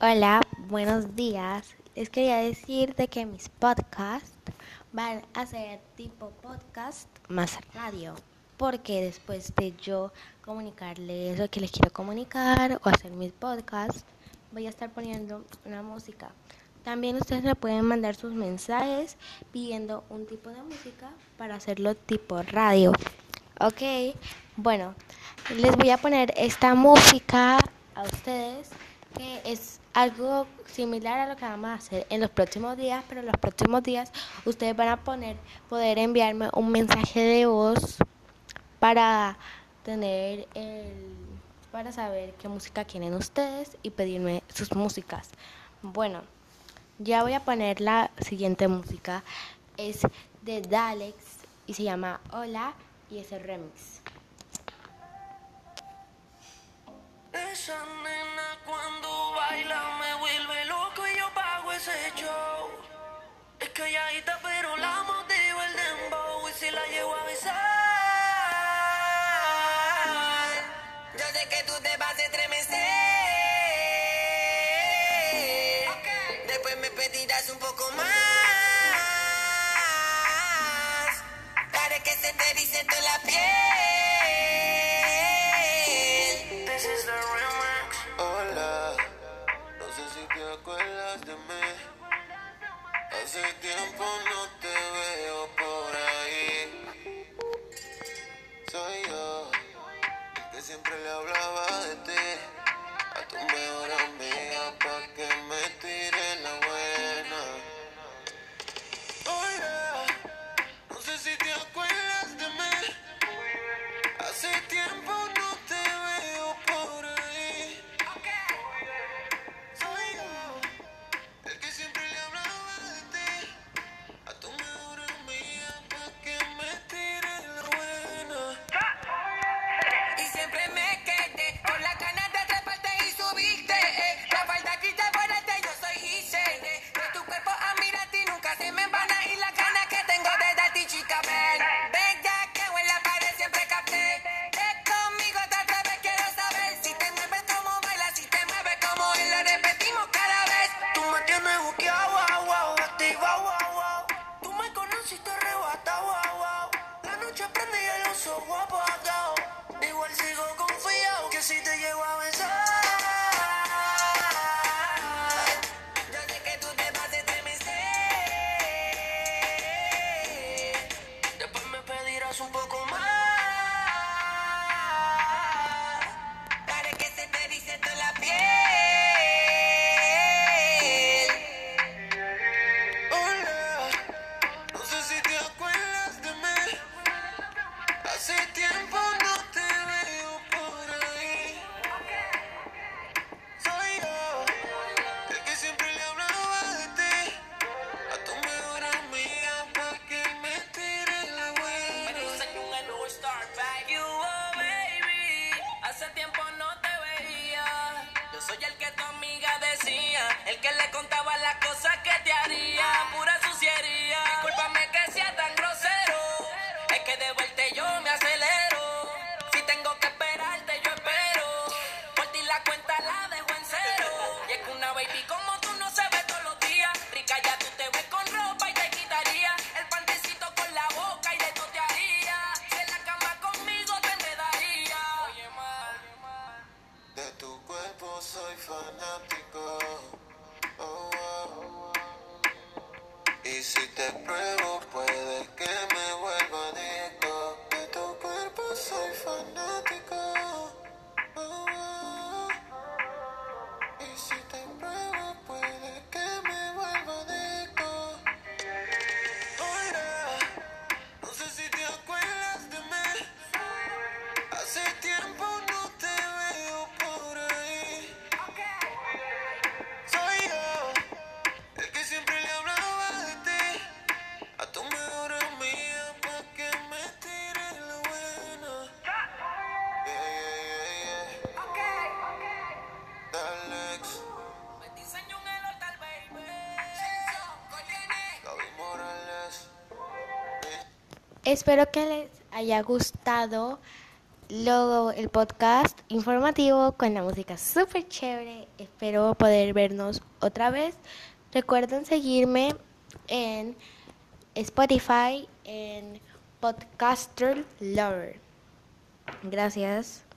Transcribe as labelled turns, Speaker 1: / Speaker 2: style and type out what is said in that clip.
Speaker 1: Hola, buenos días. Les quería decir de que mis podcasts van a ser tipo podcast más radio, porque después de yo comunicarles lo que les quiero comunicar o hacer mis podcasts, voy a estar poniendo una música. También ustedes me pueden mandar sus mensajes pidiendo un tipo de música para hacerlo tipo radio. Ok, bueno, les voy a poner esta música a ustedes que es algo similar a lo que vamos a hacer en los próximos días, pero en los próximos días ustedes van a poner, poder enviarme un mensaje de voz para tener el, para saber qué música quieren ustedes y pedirme sus músicas. Bueno, ya voy a poner la siguiente música. Es de Dalex y se llama Hola y es el remix.
Speaker 2: Esa ese show. Es calladita pero la motivo el dembow y si la llevo a besar. Yo sé que tú te vas a estremecer. Después me pedirás un poco más.
Speaker 3: Soy el que tu amiga
Speaker 2: decía, el que le contaba las cosas que te haría, pura suciería. Discúlpame que sea tan grosero, es que de vuelta yo me acelero. Si tengo que esperarte, yo espero. Por ti la cuenta la dejo en cero. Y es que una baby como Y si te
Speaker 3: pruebo, puede que me vuelva adicto. De tu cuerpo soy fanático.
Speaker 1: Espero que les haya gustado el podcast informativo con la música súper chévere. Espero poder vernos otra vez. Recuerden seguirme en Spotify, en Podcaster Lover. Gracias.